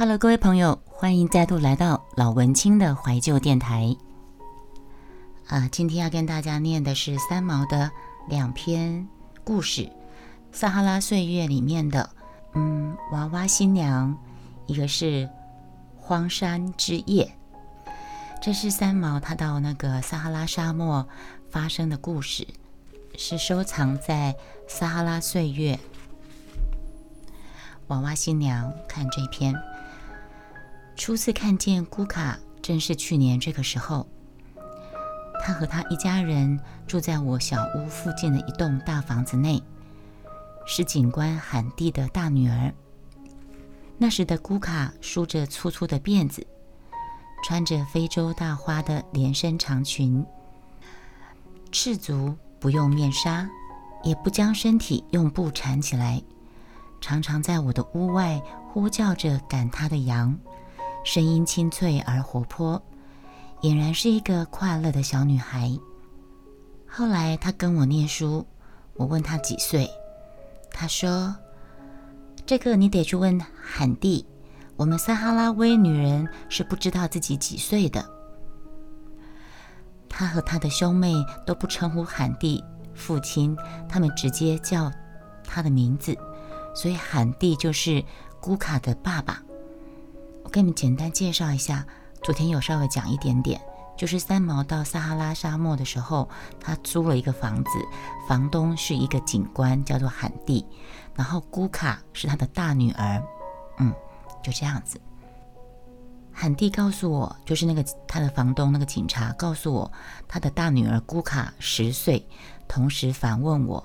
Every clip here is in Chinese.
Hello，各位朋友，欢迎再度来到老文青的怀旧电台。啊，今天要跟大家念的是三毛的两篇故事，《撒哈拉岁月》里面的，嗯，娃娃新娘，一个是荒山之夜。这是三毛他到那个撒哈拉沙漠发生的故事，是收藏在《撒哈拉岁月》。娃娃新娘，看这篇。初次看见姑卡，正是去年这个时候。他和他一家人住在我小屋附近的一栋大房子内，是警官罕蒂的大女儿。那时的姑卡梳着粗粗的辫子，穿着非洲大花的连身长裙，赤足，不用面纱，也不将身体用布缠起来，常常在我的屋外呼叫着赶他的羊。声音清脆而活泼，俨然是一个快乐的小女孩。后来她跟我念书，我问她几岁，她说：“这个你得去问罕蒂，我们撒哈拉威女人是不知道自己几岁的。”她和她的兄妹都不称呼罕蒂父亲，他们直接叫他的名字，所以罕蒂就是姑卡的爸爸。给你们简单介绍一下，昨天有稍微讲一点点，就是三毛到撒哈拉沙漠的时候，他租了一个房子，房东是一个警官，叫做罕蒂，然后姑卡是他的大女儿，嗯，就这样子。罕蒂告诉我，就是那个他的房东那个警察告诉我，他的大女儿姑卡十岁，同时反问我，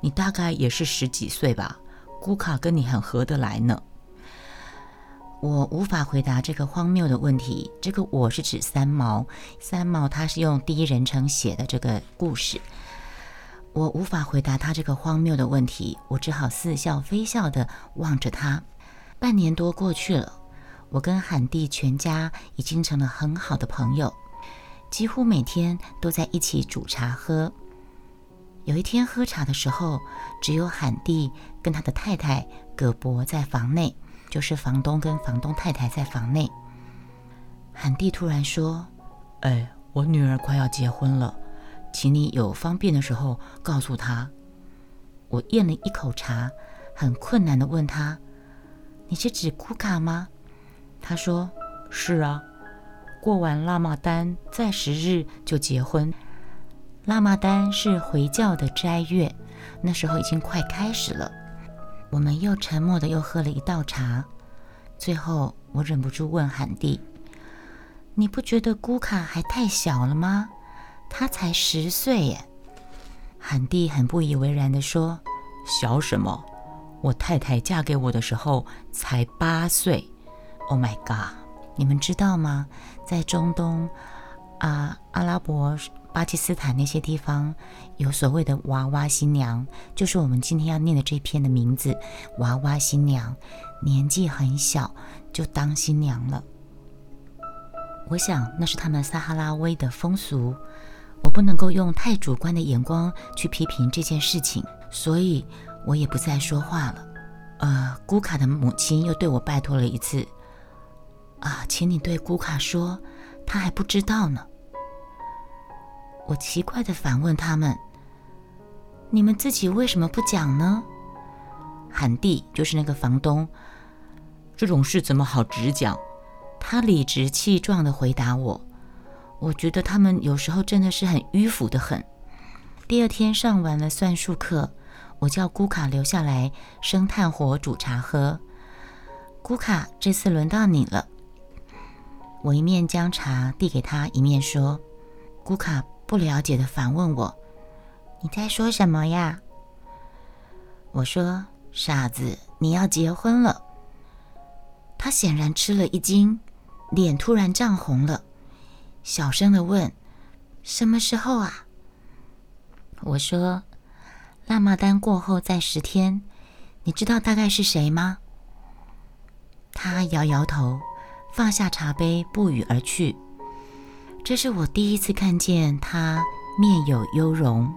你大概也是十几岁吧？姑卡跟你很合得来呢。我无法回答这个荒谬的问题。这个我是指三毛，三毛他是用第一人称写的这个故事。我无法回答他这个荒谬的问题，我只好似笑非笑地望着他。半年多过去了，我跟罕蒂全家已经成了很好的朋友，几乎每天都在一起煮茶喝。有一天喝茶的时候，只有罕蒂跟他的太太葛伯在房内。就是房东跟房东太太在房内。韩蒂突然说：“哎，我女儿快要结婚了，请你有方便的时候告诉她。”我咽了一口茶，很困难的问他：“你是指库卡吗？”他说：“是啊，过完拉玛丹再十日就结婚。拉玛丹是回教的斋月，那时候已经快开始了。”我们又沉默的又喝了一道茶，最后我忍不住问罕蒂：“你不觉得姑卡还太小了吗？他才十岁耶。”罕蒂很不以为然的说：“小什么？我太太嫁给我的时候才八岁。Oh my god！你们知道吗？在中东啊，阿拉伯。”巴基斯坦那些地方有所谓的娃娃新娘，就是我们今天要念的这篇的名字——娃娃新娘，年纪很小就当新娘了。我想那是他们撒哈拉威的风俗，我不能够用太主观的眼光去批评这件事情，所以我也不再说话了。呃，古卡的母亲又对我拜托了一次：“啊，请你对古卡说，她还不知道呢。”我奇怪的反问他们：“你们自己为什么不讲呢？”韩蒂就是那个房东，这种事怎么好直讲？他理直气壮的回答我：“我觉得他们有时候真的是很迂腐的很。”第二天上完了算术课，我叫姑卡留下来生炭火煮茶喝。姑卡，这次轮到你了。我一面将茶递给他，一面说：“姑卡。”不了解的反问我：“你在说什么呀？”我说：“傻子，你要结婚了。”他显然吃了一惊，脸突然涨红了，小声的问：“什么时候啊？”我说：“拉玛丹过后再十天，你知道大概是谁吗？”他摇摇头，放下茶杯，不语而去。这是我第一次看见他面有忧容。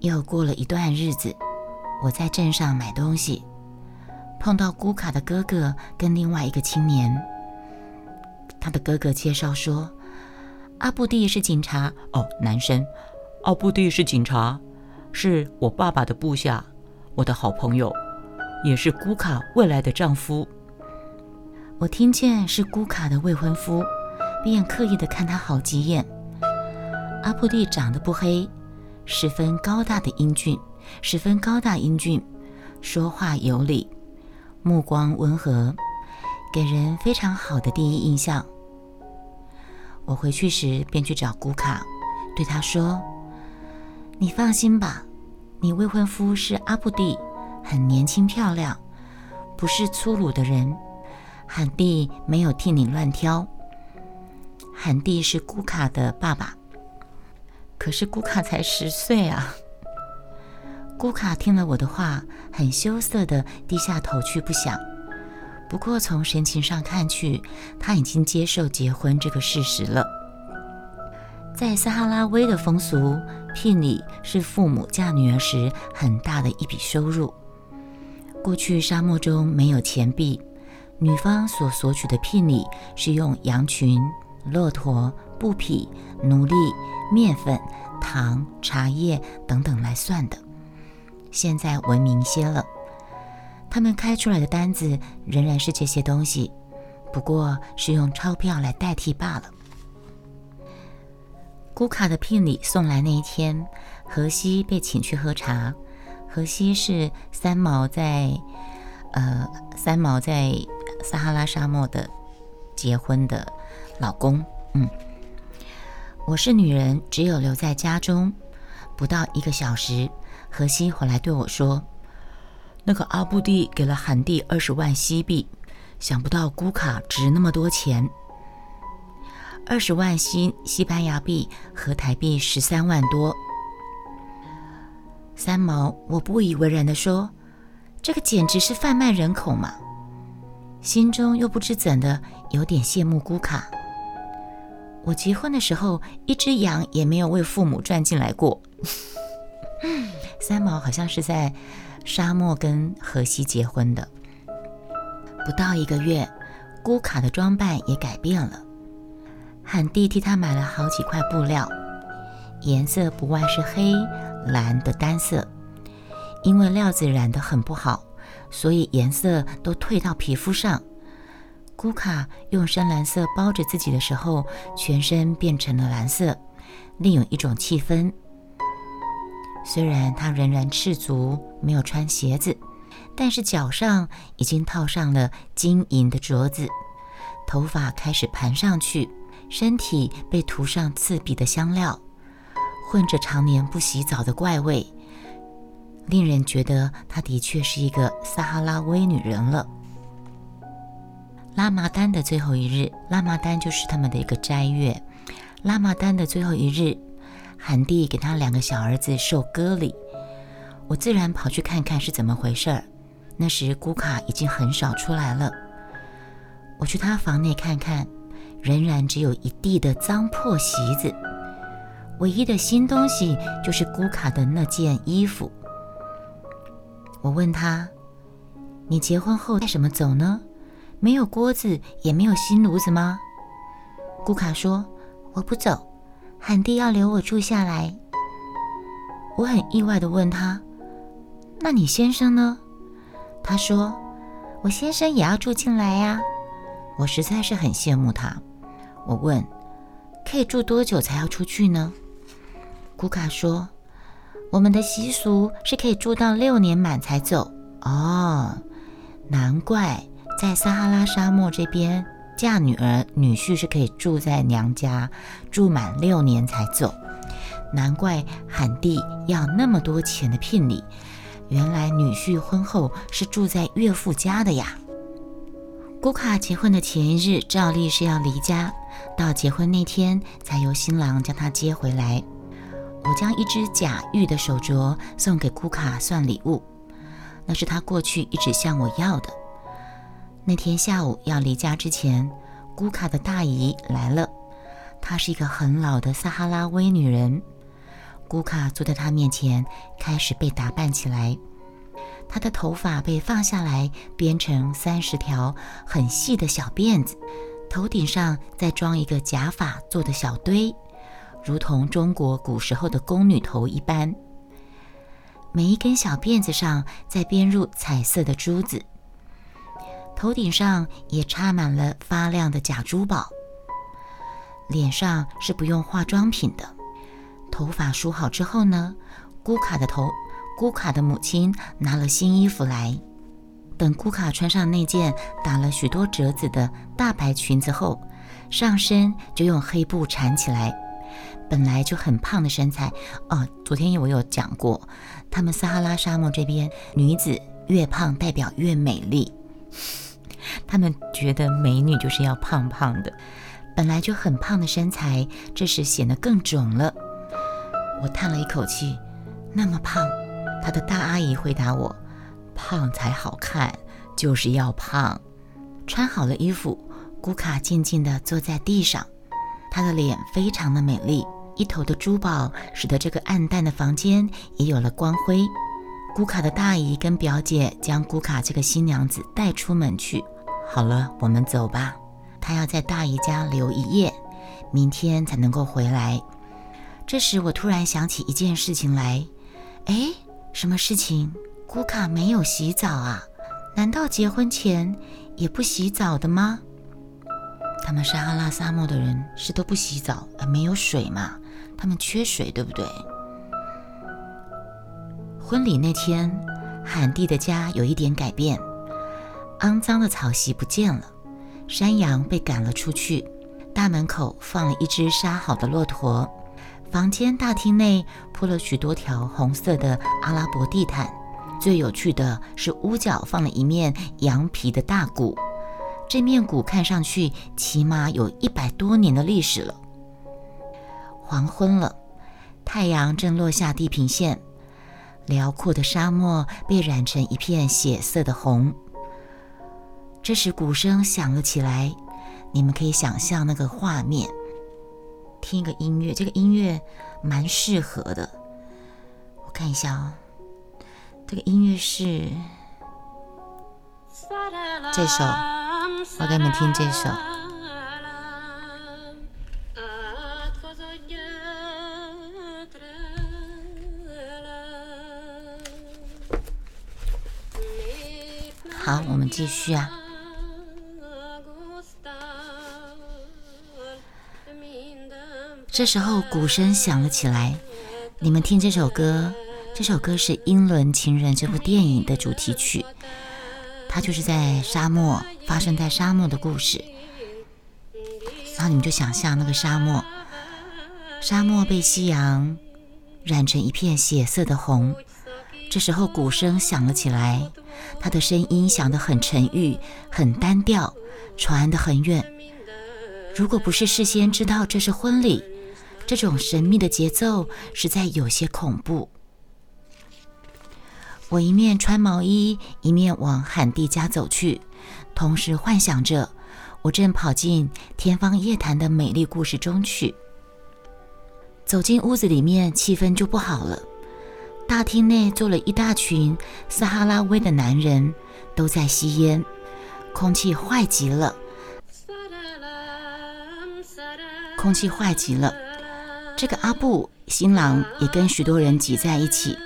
又过了一段日子，我在镇上买东西，碰到姑卡的哥哥跟另外一个青年。他的哥哥介绍说，阿布蒂是警察哦，男生，阿布蒂是警察，是我爸爸的部下，我的好朋友，也是姑卡未来的丈夫。我听见是姑卡的未婚夫，便刻意的看他好几眼。阿布蒂长得不黑，十分高大的英俊，十分高大英俊，说话有理，目光温和，给人非常好的第一印象。我回去时便去找古卡，对他说：“你放心吧，你未婚夫是阿布蒂，很年轻漂亮，不是粗鲁的人。”罕蒂没有替你乱挑。罕蒂是姑卡的爸爸，可是姑卡才十岁啊。姑卡听了我的话，很羞涩的低下头去不想。不过从神情上看去，他已经接受结婚这个事实了。在撒哈拉威的风俗，聘礼是父母嫁女儿时很大的一笔收入。过去沙漠中没有钱币。女方所索取的聘礼是用羊群、骆驼、布匹、奴隶、面粉、糖、茶叶等等来算的。现在文明些了，他们开出来的单子仍然是这些东西，不过是用钞票来代替罢了。古卡的聘礼送来那一天，荷西被请去喝茶。荷西是三毛在，呃，三毛在。撒哈拉沙漠的结婚的老公，嗯，我是女人，只有留在家中不到一个小时。荷西回来对我说：“那个阿布蒂给了韩蒂二十万西币，想不到古卡值那么多钱，二十万西西班牙币和台币十三万多。”三毛，我不以为然的说：“这个简直是贩卖人口嘛！”心中又不知怎的有点羡慕姑卡。我结婚的时候，一只羊也没有为父母赚进来过。三毛好像是在沙漠跟荷西结婚的。不到一个月，姑卡的装扮也改变了。罕蒂替他买了好几块布料，颜色不外是黑蓝的单色，因为料子染得很不好。所以颜色都褪到皮肤上。古卡用深蓝色包着自己的时候，全身变成了蓝色，另有一种气氛。虽然他仍然赤足，没有穿鞋子，但是脚上已经套上了金银的镯子，头发开始盘上去，身体被涂上刺鼻的香料，混着常年不洗澡的怪味。令人觉得她的确是一个撒哈拉威女人了。拉玛丹的最后一日，拉玛丹就是他们的一个斋月。拉玛丹的最后一日，罕蒂给他两个小儿子受割礼，我自然跑去看看是怎么回事儿。那时古卡已经很少出来了，我去他房内看看，仍然只有一地的脏破席子，唯一的新东西就是古卡的那件衣服。我问他：“你结婚后带什么走呢？没有锅子，也没有新炉子吗？”古卡说：“我不走，罕蒂要留我住下来。”我很意外地问他：“那你先生呢？”他说：“我先生也要住进来呀。”我实在是很羡慕他。我问：“可以住多久才要出去呢？”古卡说。我们的习俗是可以住到六年满才走哦，难怪在撒哈拉沙漠这边嫁女儿女婿是可以住在娘家住满六年才走，难怪罕蒂要那么多钱的聘礼，原来女婿婚后是住在岳父家的呀。古卡结婚的前一日，照例是要离家，到结婚那天才由新郎将她接回来。我将一只假玉的手镯送给姑卡算礼物，那是他过去一直向我要的。那天下午要离家之前，姑卡的大姨来了，她是一个很老的撒哈拉威女人。姑卡坐在她面前，开始被打扮起来。她的头发被放下来，编成三十条很细的小辫子，头顶上再装一个假发做的小堆，如同中国古时候的宫女头一般。每一根小辫子上再编入彩色的珠子，头顶上也插满了发亮的假珠宝。脸上是不用化妆品的。头发梳好之后呢，姑卡的头，姑卡的母亲拿了新衣服来。等姑卡穿上那件打了许多折子的大白裙子后，上身就用黑布缠起来。本来就很胖的身材哦，昨天我有讲过，他们撒哈拉沙漠这边女子越胖代表越美丽，他们觉得美女就是要胖胖的。本来就很胖的身材，这时显得更肿了。我叹了一口气，那么胖。他的大阿姨回答我：“胖才好看，就是要胖。”穿好了衣服，古卡静静地坐在地上，她的脸非常的美丽，一头的珠宝使得这个暗淡的房间也有了光辉。古卡的大姨跟表姐将古卡这个新娘子带出门去。好了，我们走吧。他要在大姨家留一夜，明天才能够回来。这时，我突然想起一件事情来。哎，什么事情？古卡没有洗澡啊？难道结婚前也不洗澡的吗？他们撒哈拉沙漠的人是都不洗澡，没有水嘛？他们缺水，对不对？婚礼那天，罕蒂的家有一点改变，肮脏的草席不见了，山羊被赶了出去，大门口放了一只杀好的骆驼。房间大厅内铺了许多条红色的阿拉伯地毯，最有趣的是屋角放了一面羊皮的大鼓，这面鼓看上去起码有一百多年的历史了。黄昏了，太阳正落下地平线，辽阔的沙漠被染成一片血色的红。这时鼓声响了起来，你们可以想象那个画面。听一个音乐，这个音乐蛮适合的。我看一下哦，这个音乐是这首，我给你们听这首。好，我们继续啊。这时候鼓声响了起来，你们听这首歌，这首歌是《英伦情人》这部电影的主题曲，它就是在沙漠发生在沙漠的故事。然后你们就想象那个沙漠，沙漠被夕阳染成一片血色的红。这时候鼓声响了起来，它的声音响得很沉郁、很单调，传得很远。如果不是事先知道这是婚礼，这种神秘的节奏实在有些恐怖。我一面穿毛衣，一面往罕蒂家走去，同时幻想着我正跑进天方夜谭的美丽故事中去。走进屋子里面，气氛就不好了。大厅内坐了一大群撒哈拉威的男人，都在吸烟，空气坏极了，空气坏极了。这个阿布新郎也跟许多人挤在一起。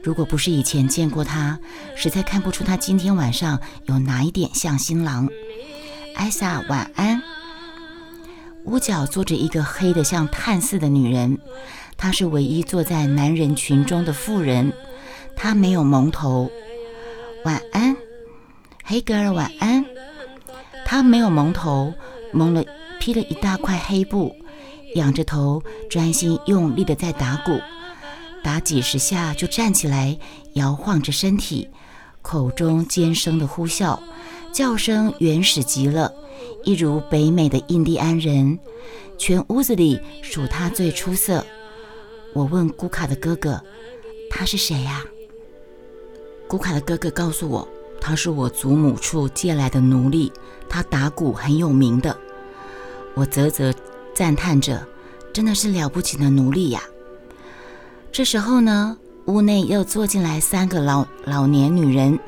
如果不是以前见过他，实在看不出他今天晚上有哪一点像新郎。艾莎，晚安。屋角坐着一个黑的像炭似的女人，她是唯一坐在男人群中的妇人。她没有蒙头。晚安，黑格尔，晚安。她没有蒙头，蒙了披了一大块黑布。仰着头，专心用力的在打鼓，打几十下就站起来，摇晃着身体，口中尖声的呼啸，叫声原始极了，一如北美的印第安人。全屋子里数他最出色。我问古卡的哥哥：“他是谁呀？”古卡的哥哥告诉我：“他是我祖母处借来的奴隶，他打鼓很有名的。”我啧啧。赞叹着，真的是了不起的奴隶呀！这时候呢，屋内又坐进来三个老老年女人，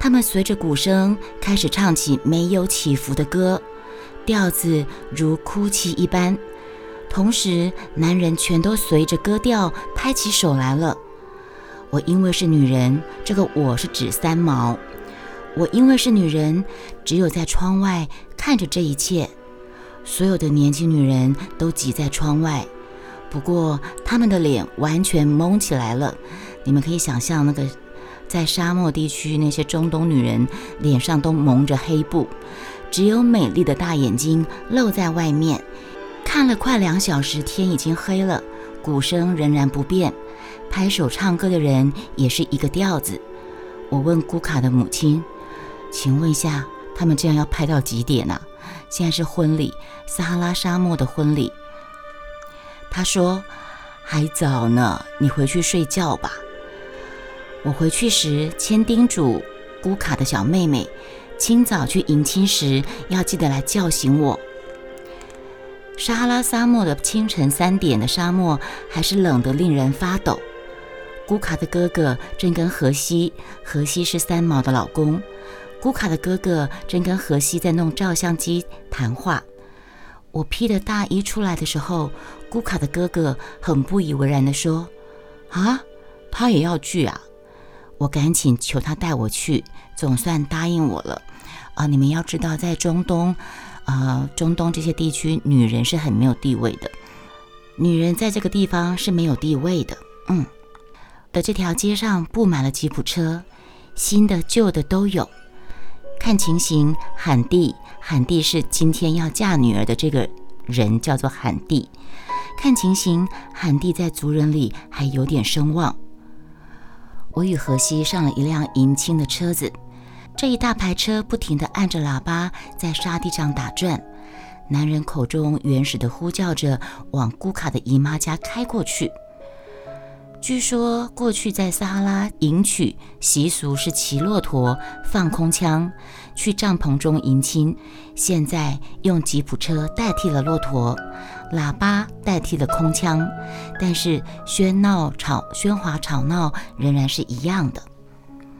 她们随着鼓声开始唱起没有起伏的歌，调子如哭泣一般。同时，男人全都随着歌调拍起手来了。我因为是女人，这个我是指三毛。我因为是女人，只有在窗外看着这一切。所有的年轻女人都挤在窗外，不过她们的脸完全蒙起来了。你们可以想象，那个在沙漠地区那些中东女人脸上都蒙着黑布，只有美丽的大眼睛露在外面。看了快两小时，天已经黑了，鼓声仍然不变，拍手唱歌的人也是一个调子。我问古卡的母亲：“请问一下，他们这样要拍到几点呢？”现在是婚礼，撒哈拉沙漠的婚礼。他说：“还早呢，你回去睡觉吧。”我回去时，千叮嘱古卡的小妹妹，清早去迎亲时要记得来叫醒我。撒哈拉沙漠的清晨三点的沙漠还是冷得令人发抖。古卡的哥哥正跟荷西，荷西是三毛的老公。古卡的哥哥正跟荷西在弄照相机谈话。我披着大衣出来的时候，古卡的哥哥很不以为然地说：“啊，他也要去啊！”我赶紧求他带我去，总算答应我了。啊，你们要知道，在中东。啊，中东这些地区，女人是很没有地位的。女人在这个地方是没有地位的。嗯，的这条街上布满了吉普车，新的、旧的都有。看情形，罕蒂，罕蒂是今天要嫁女儿的这个人，叫做罕蒂。看情形，罕蒂在族人里还有点声望。我与荷西上了一辆迎亲的车子。这一大排车不停地按着喇叭，在沙地上打转。男人口中原始的呼叫着，往古卡的姨妈家开过去。据说过去在撒哈拉迎娶习俗是骑骆驼、放空枪去帐篷中迎亲，现在用吉普车代替了骆驼，喇叭代替了空枪，但是喧闹吵、喧哗吵闹仍然是一样的。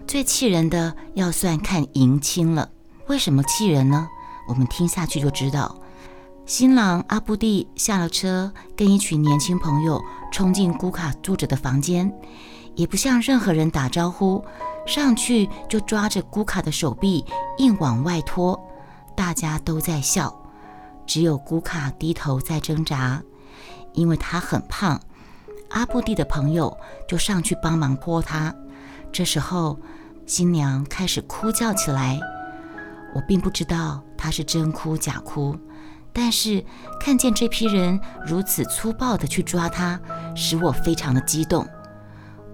最气人的要算看迎亲了，为什么气人呢？我们听下去就知道。新郎阿布蒂下了车，跟一群年轻朋友冲进古卡住着的房间，也不向任何人打招呼，上去就抓着古卡的手臂硬往外拖。大家都在笑，只有古卡低头在挣扎，因为他很胖。阿布蒂的朋友就上去帮忙拖他。这时候。新娘开始哭叫起来，我并不知道她是真哭假哭，但是看见这批人如此粗暴地去抓他，使我非常的激动。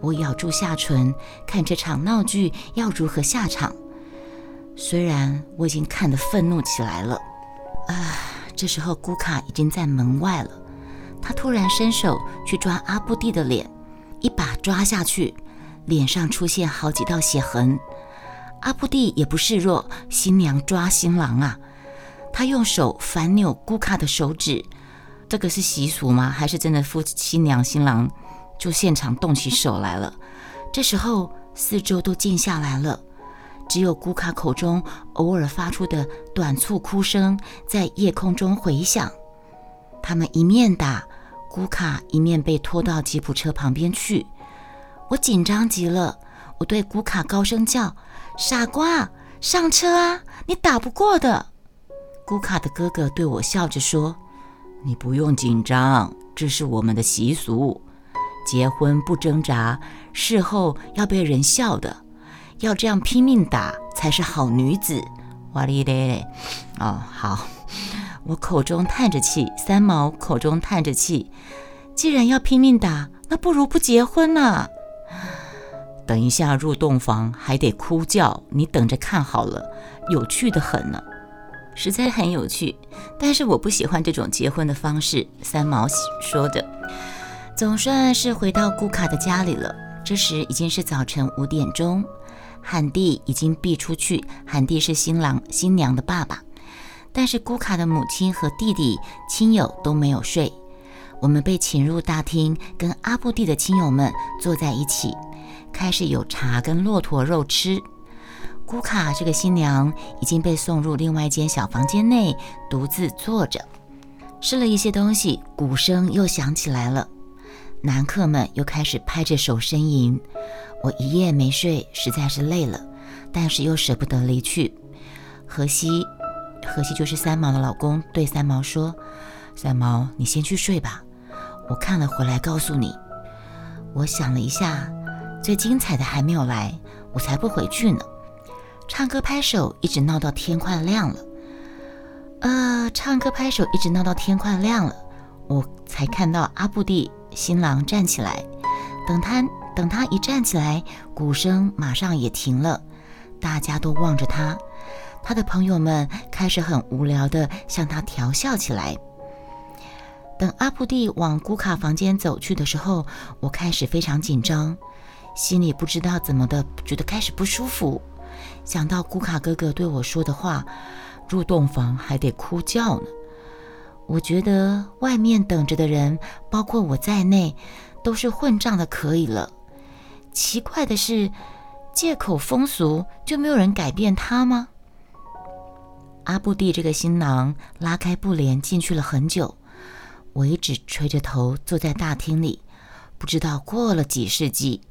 我咬住下唇，看这场闹剧要如何下场。虽然我已经看得愤怒起来了，啊，这时候古卡已经在门外了。他突然伸手去抓阿布蒂的脸，一把抓下去。脸上出现好几道血痕，阿布蒂也不示弱。新娘抓新郎啊，他用手反扭顾卡的手指，这个是习俗吗？还是真的夫新娘新郎就现场动起手来了？这时候四周都静下来了，只有顾卡口中偶尔发出的短促哭声在夜空中回响。他们一面打顾卡，一面被拖到吉普车旁边去。我紧张极了，我对古卡高声叫：“傻瓜，上车啊！你打不过的。”古卡的哥哥对我笑着说：“你不用紧张，这是我们的习俗，结婚不挣扎，事后要被人笑的，要这样拼命打才是好女子。”哇哩嘞！哦，好，我口中叹着气，三毛口中叹着气。既然要拼命打，那不如不结婚呐。等一下入洞房还得哭叫，你等着看好了，有趣的很呢，实在很有趣。但是我不喜欢这种结婚的方式。三毛说的。总算是回到顾卡的家里了。这时已经是早晨五点钟，罕蒂已经避出去。罕蒂是新郎新娘的爸爸，但是顾卡的母亲和弟弟亲友都没有睡。我们被请入大厅，跟阿布蒂的亲友们坐在一起，开始有茶跟骆驼肉吃。古卡这个新娘已经被送入另外一间小房间内，独自坐着，吃了一些东西。鼓声又响起来了，男客们又开始拍着手呻吟。我一夜没睡，实在是累了，但是又舍不得离去。荷西，荷西就是三毛的老公，对三毛说：“三毛，你先去睡吧，我看了回来告诉你。”我想了一下，最精彩的还没有来，我才不回去呢。唱歌拍手一直闹到天快亮了，呃，唱歌拍手一直闹到天快亮了，我才看到阿布蒂新郎站起来。等他等他一站起来，鼓声马上也停了，大家都望着他。他的朋友们开始很无聊地向他调笑起来。等阿布蒂往古卡房间走去的时候，我开始非常紧张，心里不知道怎么的，觉得开始不舒服。想到古卡哥哥对我说的话，入洞房还得哭叫呢。我觉得外面等着的人，包括我在内，都是混账的，可以了。奇怪的是，借口风俗就没有人改变他吗？阿布蒂这个新郎拉开布帘进去了很久，我一直垂着头坐在大厅里，不知道过了几世纪，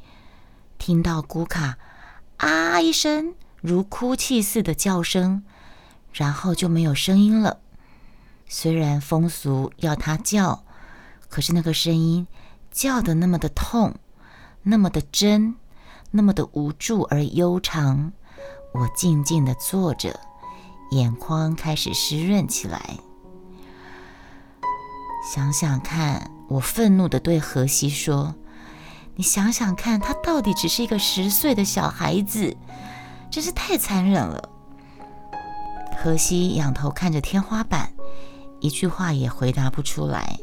听到古卡啊一声。如哭泣似的叫声，然后就没有声音了。虽然风俗要他叫，可是那个声音叫的那么的痛，那么的真，那么的无助而悠长。我静静的坐着，眼眶开始湿润起来。想想看，我愤怒的对荷西说：“你想想看，他到底只是一个十岁的小孩子。”真是太残忍了。荷西仰头看着天花板，一句话也回答不出来。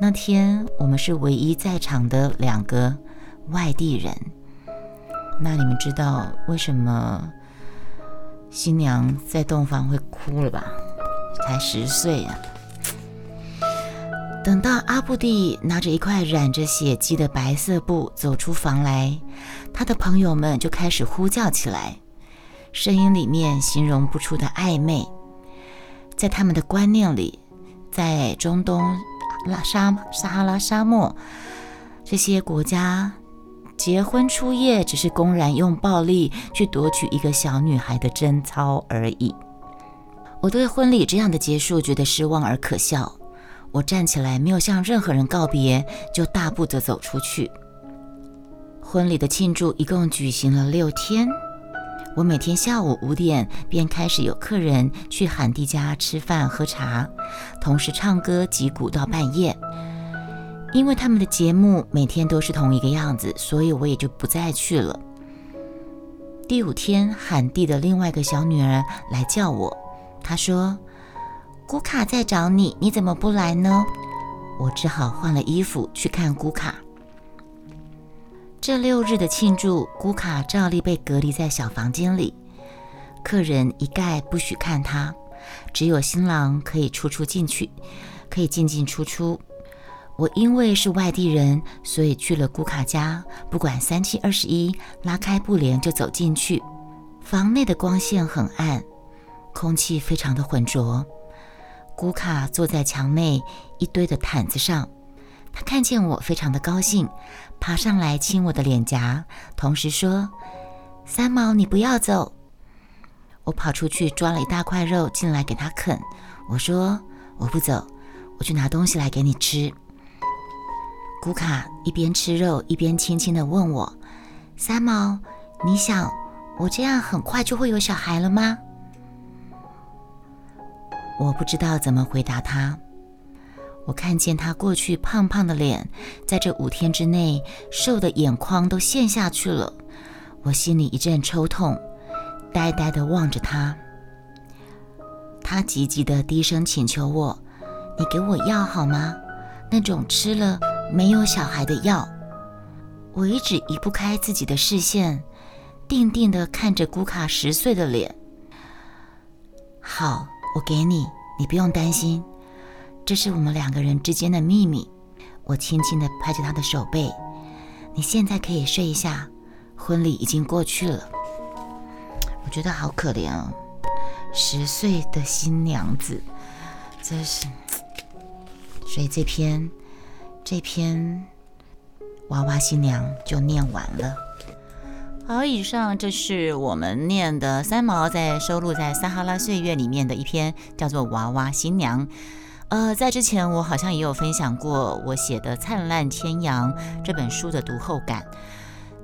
那天我们是唯一在场的两个外地人。那你们知道为什么新娘在洞房会哭了吧？才十岁呀！等到阿布蒂拿着一块染着血迹的白色布走出房来，他的朋友们就开始呼叫起来，声音里面形容不出的暧昧。在他们的观念里，在中东拉沙撒哈拉沙漠这些国家，结婚初夜只是公然用暴力去夺取一个小女孩的贞操而已。我对婚礼这样的结束觉得失望而可笑。我站起来，没有向任何人告别，就大步地走出去。婚礼的庆祝一共举行了六天。我每天下午五点便开始有客人去罕地家吃饭喝茶，同时唱歌击鼓到半夜。因为他们的节目每天都是同一个样子，所以我也就不再去了。第五天，罕地的另外一个小女儿来叫我，她说。古卡在找你，你怎么不来呢？我只好换了衣服去看古卡。这六日的庆祝，古卡照例被隔离在小房间里，客人一概不许看他，只有新郎可以出出进去，可以进进出出。我因为是外地人，所以去了古卡家，不管三七二十一，拉开布帘就走进去。房内的光线很暗，空气非常的浑浊。古卡坐在墙内一堆的毯子上，他看见我，非常的高兴，爬上来亲我的脸颊，同时说：“三毛，你不要走。”我跑出去抓了一大块肉进来给他啃。我说：“我不走，我去拿东西来给你吃。”古卡一边吃肉一边轻轻地问我：“三毛，你想我这样很快就会有小孩了吗？”我不知道怎么回答他。我看见他过去胖胖的脸，在这五天之内瘦的眼眶都陷下去了。我心里一阵抽痛，呆呆地望着他。他急急地低声请求我：“你给我药好吗？那种吃了没有小孩的药。”我一直移不开自己的视线，定定地看着古卡十岁的脸。好。我给你，你不用担心。这是我们两个人之间的秘密。我轻轻地拍着他的手背。你现在可以睡一下，婚礼已经过去了。我觉得好可怜哦，十岁的新娘子，真是。所以这篇这篇娃娃新娘就念完了。好，以上这是我们念的三毛在收录在《撒哈拉岁月》里面的一篇，叫做《娃娃新娘》。呃，在之前我好像也有分享过我写的《灿烂千阳》这本书的读后感。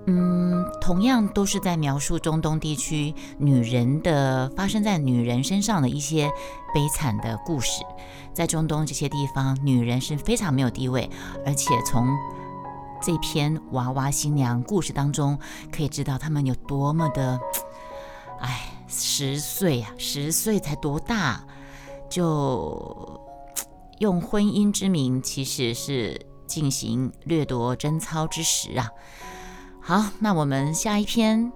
嗯，同样都是在描述中东地区女人的发生在女人身上的一些悲惨的故事。在中东这些地方，女人是非常没有地位，而且从这篇娃娃新娘故事当中可以知道她们有多么的……哎，十岁啊，十岁才多大就。用婚姻之名，其实是进行掠夺贞操之时啊！好，那我们下一篇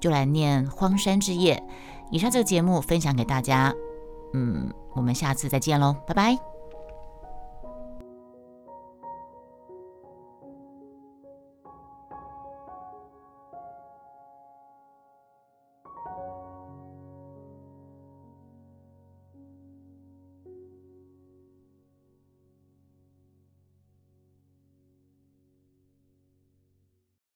就来念《荒山之夜》。以上这个节目分享给大家，嗯，我们下次再见喽，拜拜。